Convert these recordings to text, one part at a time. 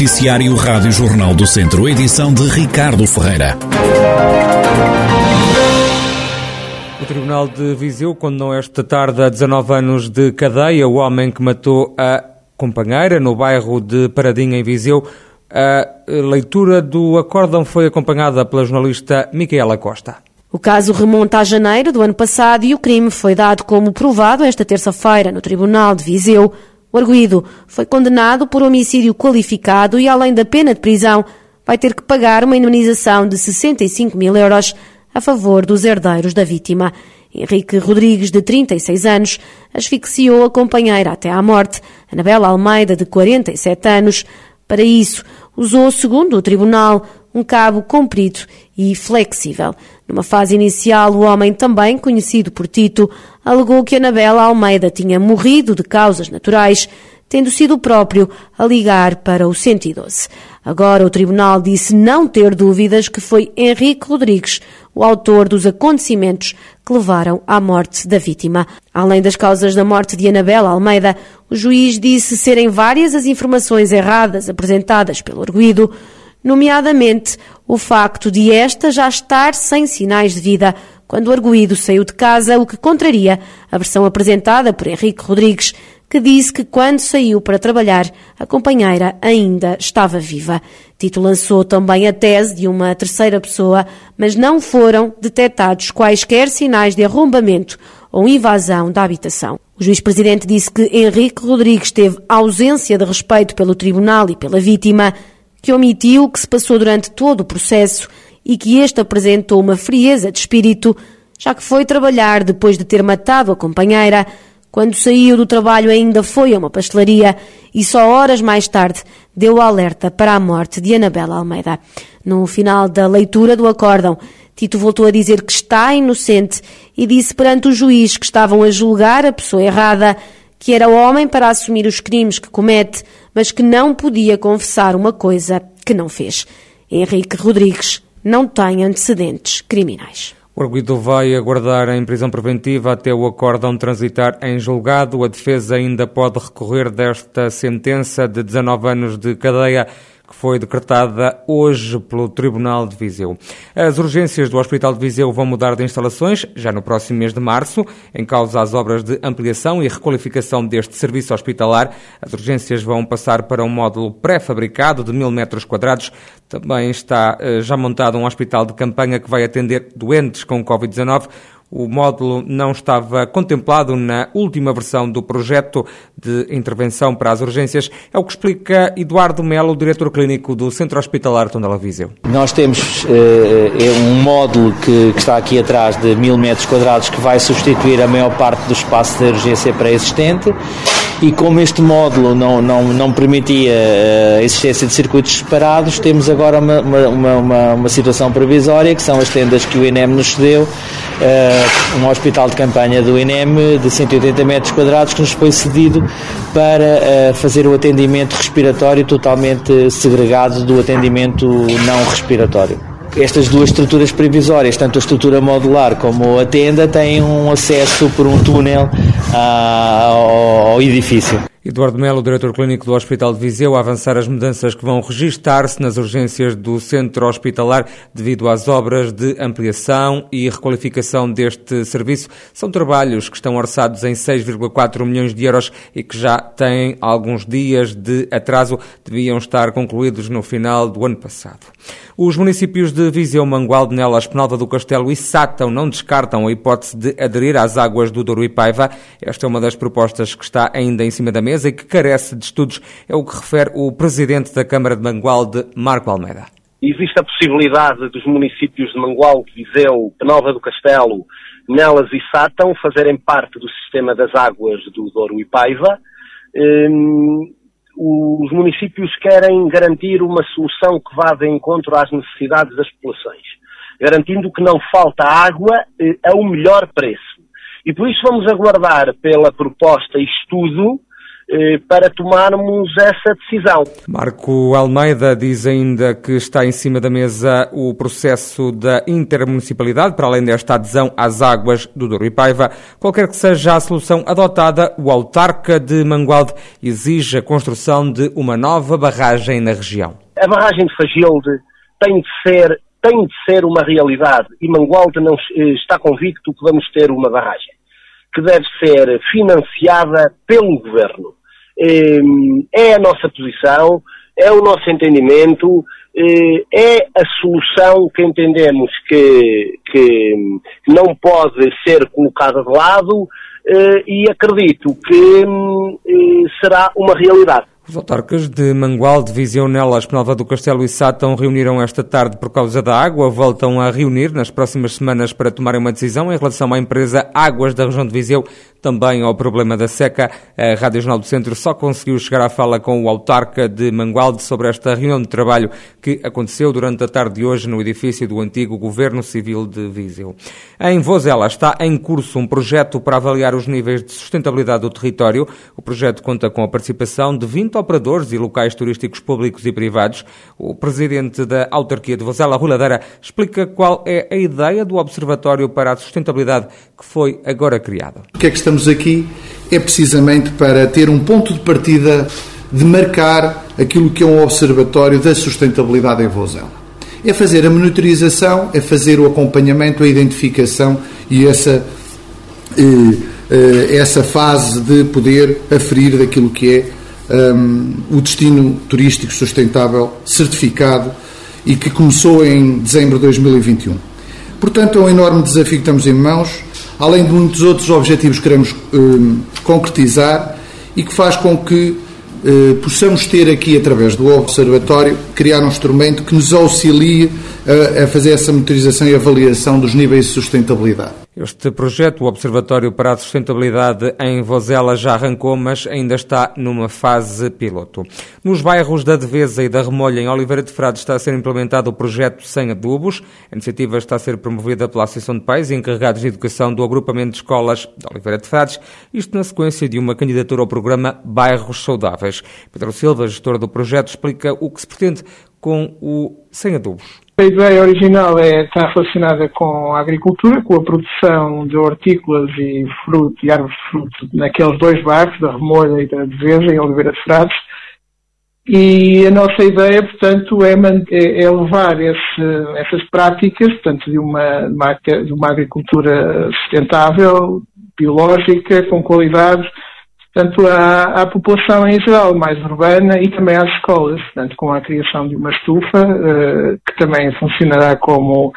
Noticiário Rádio Jornal do Centro, edição de Ricardo Ferreira. O Tribunal de Viseu condenou esta tarde a 19 anos de cadeia o homem que matou a companheira no bairro de Paradinha, em Viseu. A leitura do acórdão foi acompanhada pela jornalista Micaela Costa. O caso remonta a janeiro do ano passado e o crime foi dado como provado esta terça-feira no Tribunal de Viseu. O arguído foi condenado por homicídio qualificado e, além da pena de prisão, vai ter que pagar uma indemnização de 65 mil euros a favor dos herdeiros da vítima. Henrique Rodrigues, de 36 anos, asfixiou a companheira até à morte, Anabela Almeida, de 47 anos. Para isso, usou, segundo o tribunal, um cabo comprido e flexível. Numa fase inicial, o homem, também conhecido por Tito, alegou que Anabela Almeida tinha morrido de causas naturais, tendo sido o próprio a ligar para o 112. Agora o tribunal disse não ter dúvidas que foi Henrique Rodrigues o autor dos acontecimentos que levaram à morte da vítima. Além das causas da morte de Anabela Almeida, o juiz disse serem várias as informações erradas apresentadas pelo arguído, nomeadamente o facto de esta já estar sem sinais de vida quando o arguído saiu de casa, o que contraria a versão apresentada por Henrique Rodrigues, que disse que quando saiu para trabalhar, a companheira ainda estava viva. Tito lançou também a tese de uma terceira pessoa, mas não foram detectados quaisquer sinais de arrombamento ou invasão da habitação. O juiz-presidente disse que Henrique Rodrigues teve ausência de respeito pelo tribunal e pela vítima, que omitiu o que se passou durante todo o processo e que este apresentou uma frieza de espírito, já que foi trabalhar depois de ter matado a companheira. Quando saiu do trabalho ainda foi a uma pastelaria e só horas mais tarde deu o alerta para a morte de Anabela Almeida. No final da leitura do acórdão, Tito voltou a dizer que está inocente e disse perante o juiz que estavam a julgar a pessoa errada que era homem para assumir os crimes que comete, mas que não podia confessar uma coisa que não fez. Henrique Rodrigues não tem antecedentes criminais. O arguido vai aguardar em prisão preventiva até o acórdão transitar em julgado. A defesa ainda pode recorrer desta sentença de 19 anos de cadeia que foi decretada hoje pelo Tribunal de Viseu. As urgências do Hospital de Viseu vão mudar de instalações já no próximo mês de março, em causa as obras de ampliação e requalificação deste serviço hospitalar. As urgências vão passar para um módulo pré-fabricado de mil metros quadrados. Também está eh, já montado um hospital de campanha que vai atender doentes com Covid-19. O módulo não estava contemplado na última versão do projeto de intervenção para as urgências. É o que explica Eduardo Melo, diretor clínico do Centro Hospitalar Tondela Viseu. Nós temos uh, um módulo que, que, está aqui atrás de mil metros quadrados que vai substituir a maior parte do espaço de urgência pré-existente e como este módulo não, não, não permitia eh, a existência de circuitos separados, temos agora uma, uma, uma, uma situação provisória, que são as tendas que o INEM nos cedeu, uh, um hospital de campanha do INEM de 180 metros quadrados que nos foi cedido para uh, fazer o atendimento respiratório totalmente segregado do atendimento não respiratório estas duas estruturas previsórias, tanto a estrutura modular como a tenda, têm um acesso por um túnel ah, ao edifício. Eduardo Melo, diretor clínico do Hospital de Viseu, a avançar as mudanças que vão registar-se nas urgências do centro hospitalar devido às obras de ampliação e requalificação deste serviço. São trabalhos que estão orçados em 6,4 milhões de euros e que já têm alguns dias de atraso, deviam estar concluídos no final do ano passado. Os municípios de Viseu, Mangualde, Nelas, Penalva do Castelo e Sátão não descartam a hipótese de aderir às águas do Douro e Paiva. Esta é uma das propostas que está ainda em cima da mesa e que carece de estudos, é o que refere o presidente da Câmara de Mangualde, Marco Almeida. Existe a possibilidade dos municípios de Mangualde, Viseu, Penalva do Castelo, Nelas e Sátão fazerem parte do sistema das águas do Douro e Paiva. Hum, os municípios querem garantir uma solução que vá de encontro às necessidades das populações, garantindo que não falta água eh, a um melhor preço. E por isso vamos aguardar pela proposta e estudo para tomarmos essa decisão. Marco Almeida diz ainda que está em cima da mesa o processo da intermunicipalidade, para além desta adesão às águas do Douro e Paiva. Qualquer que seja a solução adotada, o autarca de Mangualde exige a construção de uma nova barragem na região. A barragem de Fagilde tem de ser, tem de ser uma realidade e Mangualde não eh, está convicto que vamos ter uma barragem que deve ser financiada pelo governo. Ehm, é a nossa posição, é o nosso entendimento, eh, é a solução que entendemos que, que não pode ser colocada de lado eh, e acredito que hum, eh, será uma realidade. Os autarcas de Mangualde, Viseu, Nelas, Penalva do Castelo e Sátão reuniram esta tarde por causa da água. Voltam a reunir nas próximas semanas para tomarem uma decisão em relação à empresa Águas da região de Viseu, também ao problema da seca. A Rádio Jornal do Centro só conseguiu chegar à fala com o autarca de Mangualde sobre esta reunião de trabalho que aconteceu durante a tarde de hoje no edifício do antigo Governo Civil de Viseu. Em Vozela está em curso um projeto para avaliar os níveis de sustentabilidade do território. O projeto conta com a participação de 20 operadores e locais turísticos públicos e privados. O presidente da autarquia de Vozela, Rui Ladeira, explica qual é a ideia do Observatório para a Sustentabilidade que foi agora criado. O que é que estamos aqui? É precisamente para ter um ponto de partida de marcar aquilo que é um Observatório da Sustentabilidade em Vozela. É fazer a monitorização, é fazer o acompanhamento, a identificação e essa, eh, eh, essa fase de poder aferir daquilo que é um, o destino turístico sustentável certificado e que começou em dezembro de 2021. Portanto, é um enorme desafio que estamos em mãos, além de muitos outros objetivos que queremos um, concretizar e que faz com que uh, possamos ter aqui, através do Observatório, criar um instrumento que nos auxilie a, a fazer essa monitorização e avaliação dos níveis de sustentabilidade. Este projeto, o Observatório para a Sustentabilidade em Vozela, já arrancou, mas ainda está numa fase piloto. Nos bairros da Devesa e da Remolha, em Oliveira de Frades, está a ser implementado o projeto Sem Adubos. A iniciativa está a ser promovida pela Associação de Pais e encarregados de educação do agrupamento de escolas de Oliveira de Frades, isto na sequência de uma candidatura ao programa Bairros Saudáveis. Pedro Silva, gestor do projeto, explica o que se pretende com o Sem Adubos. A ideia original é, está relacionada com a agricultura, com a produção de hortícolas e fruto e árvores de fruto naqueles dois bairros, da Remolha e da Devesa, em Oliveira de Frades. E a nossa ideia, portanto, é, é, é levar esse, essas práticas, portanto, de uma, de uma agricultura sustentável, biológica, com qualidade, portanto, à, à, população em geral, mais urbana e também às escolas, portanto, com a criação de uma estufa, uh, que também funcionará como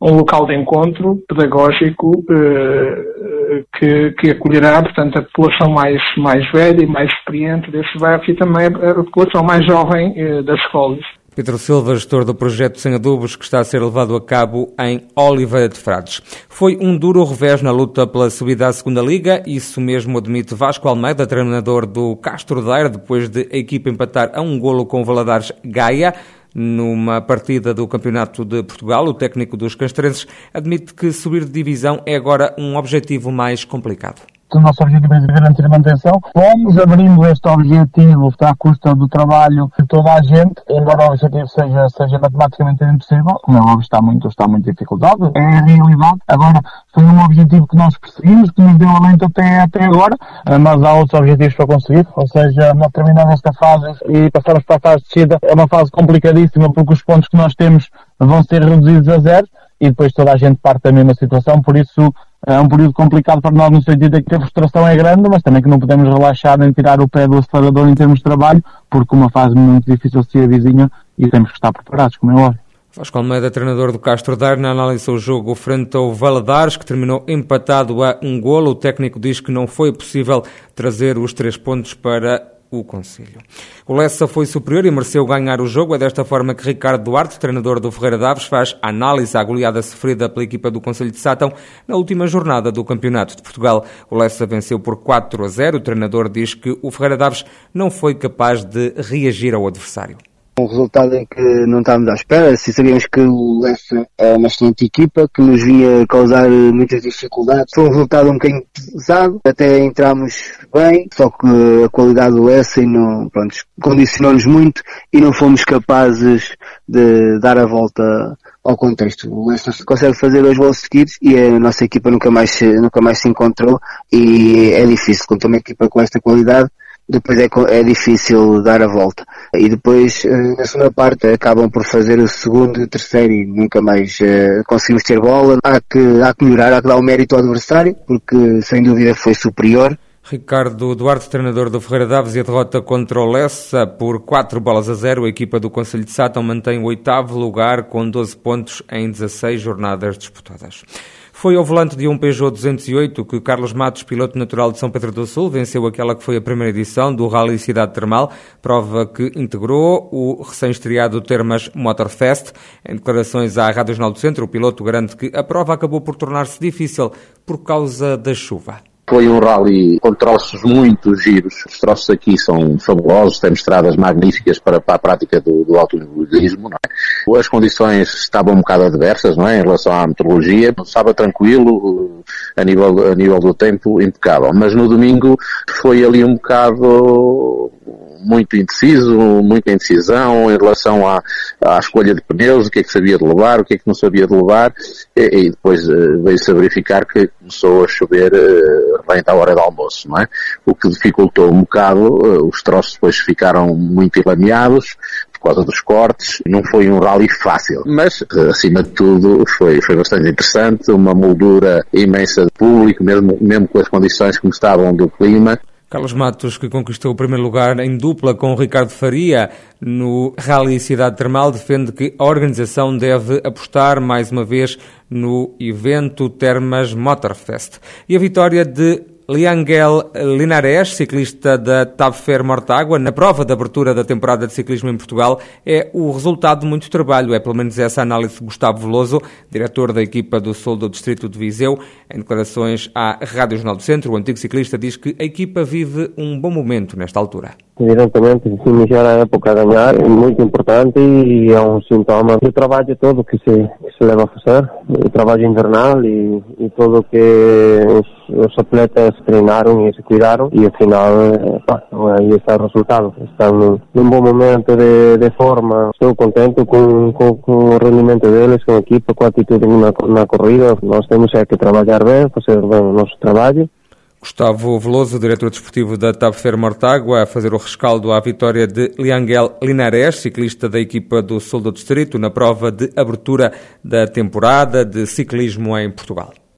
um local de encontro pedagógico uh, que, que, acolherá, portanto, a população mais, mais velha e mais experiente desse bairro e também a população mais jovem uh, das escolas. Pedro Silva, gestor do projeto Sem Adubos, que está a ser levado a cabo em Oliveira de Frades. Foi um duro revés na luta pela subida à segunda Liga, isso mesmo admite Vasco Almeida, treinador do Castro Daire, depois de a equipa empatar a um golo com o Valadares Gaia. Numa partida do Campeonato de Portugal, o técnico dos castrenses admite que subir de divisão é agora um objetivo mais complicado o nosso objetivo é garantir a manutenção. Fomos abrindo este objetivo à custa do trabalho de toda a gente, embora o objetivo seja, seja matematicamente impossível, como é óbvio está muito, está muito dificultado, é a realidade. Agora, foi um objetivo que nós perseguimos, que nos deu alento até, até agora, mas há outros objetivos para conseguir, ou seja, nós terminamos esta fase e passarmos para a fase de descida, é uma fase complicadíssima porque os pontos que nós temos vão ser reduzidos a zero e depois toda a gente parte da mesma situação, por isso é um período complicado para nós no sentido de que a frustração é grande, mas também que não podemos relaxar em tirar o pé do acelerador em termos de trabalho, porque uma fase muito difícil se avizinha e temos que estar preparados, como é óbvio. Vasco Almeida, treinador do Castro Darna, analisou o jogo frente ao Valadares, que terminou empatado a um golo. O técnico diz que não foi possível trazer os três pontos para o Conselho. O Lessa foi superior e mereceu ganhar o jogo. É desta forma que Ricardo Duarte, treinador do Ferreira Daves, faz análise à goleada sofrida pela equipa do Conselho de Sátão na última jornada do Campeonato de Portugal. O Lessa venceu por 4 a 0. O treinador diz que o Ferreira Daves não foi capaz de reagir ao adversário. Um resultado em que não estávamos à espera. Se sabíamos que o Lessa é uma excelente equipa, que nos vinha causar muitas dificuldades. Foi um resultado um bocadinho pesado. Até entramos bem, só que a qualidade do Lessa não, condicionou-nos muito e não fomos capazes de dar a volta ao contexto. O Leicester consegue fazer dois gols seguidos e a nossa equipa nunca mais, nunca mais se encontrou e é difícil contra uma equipa com esta qualidade depois é, é difícil dar a volta. E depois, eh, na segunda parte, acabam por fazer o segundo e o terceiro e nunca mais uh, conseguimos ter bola. Há que, há que melhorar, há que dar o mérito ao adversário, porque sem dúvida foi superior. Ricardo Duarte, treinador do Ferreira Daves e a derrota contra o Lessa por 4 bolas a 0. A equipa do Conselho de Sátão mantém o oitavo lugar com 12 pontos em 16 jornadas disputadas. Foi ao volante de um Peugeot 208 que Carlos Matos, piloto natural de São Pedro do Sul, venceu aquela que foi a primeira edição do Rally Cidade Termal, prova que integrou o recém-estreado Termas Motorfest. Em declarações à Rádio Jornal do Centro, o piloto garante que a prova acabou por tornar-se difícil por causa da chuva. Foi um rally com troços muito giros. Os troços aqui são fabulosos, temos estradas magníficas para, para a prática do, do automobilismo. É? As condições estavam um bocado adversas não é? em relação à meteorologia. Estava tranquilo, a nível, a nível do tempo impecável. Mas no domingo foi ali um bocado muito indeciso, muita indecisão em relação à, à escolha de pneus, o que é que sabia de levar, o que é que não sabia de levar, e, e depois uh, veio-se a verificar que começou a chover uh, bem à hora do almoço, não é? O que dificultou um bocado, uh, os troços depois ficaram muito enlameados, por causa dos cortes. Não foi um rally fácil, mas acima de tudo foi, foi bastante interessante, uma moldura imensa de público, mesmo, mesmo com as condições como estavam do clima. Carlos Matos, que conquistou o primeiro lugar em dupla com Ricardo Faria no Rally Cidade Termal, defende que a organização deve apostar mais uma vez no evento Termas Motorfest. E a vitória de Liangel Linares, ciclista da Tabfer Mortágua, na prova de abertura da temporada de ciclismo em Portugal, é o resultado de muito trabalho. É pelo menos essa análise de Gustavo Veloso, diretor da equipa do Sul do Distrito de Viseu. Em declarações à Rádio Jornal do Centro, o antigo ciclista diz que a equipa vive um bom momento nesta altura. Evidentemente, iniciar a época a ganhar é muito importante e é um sintoma do trabalho todo que se, que se leva a fazer, o trabalho invernal e, e tudo que os, os, atletas treinaram e se cuidaram e afinal pá, aí está o resultado. Estão num, bom momento de, de, forma, estou contente com, com, com, o rendimento deles, com a equipa, com a atitude na, na corrida. Nós temos que trabalhar bem, fazer bem o nosso Gustavo Veloso, diretor desportivo da Tabfer Mortágua, a fazer o rescaldo à vitória de Liangel Linares, ciclista da equipa do Sul do Distrito, na prova de abertura da temporada de ciclismo em Portugal.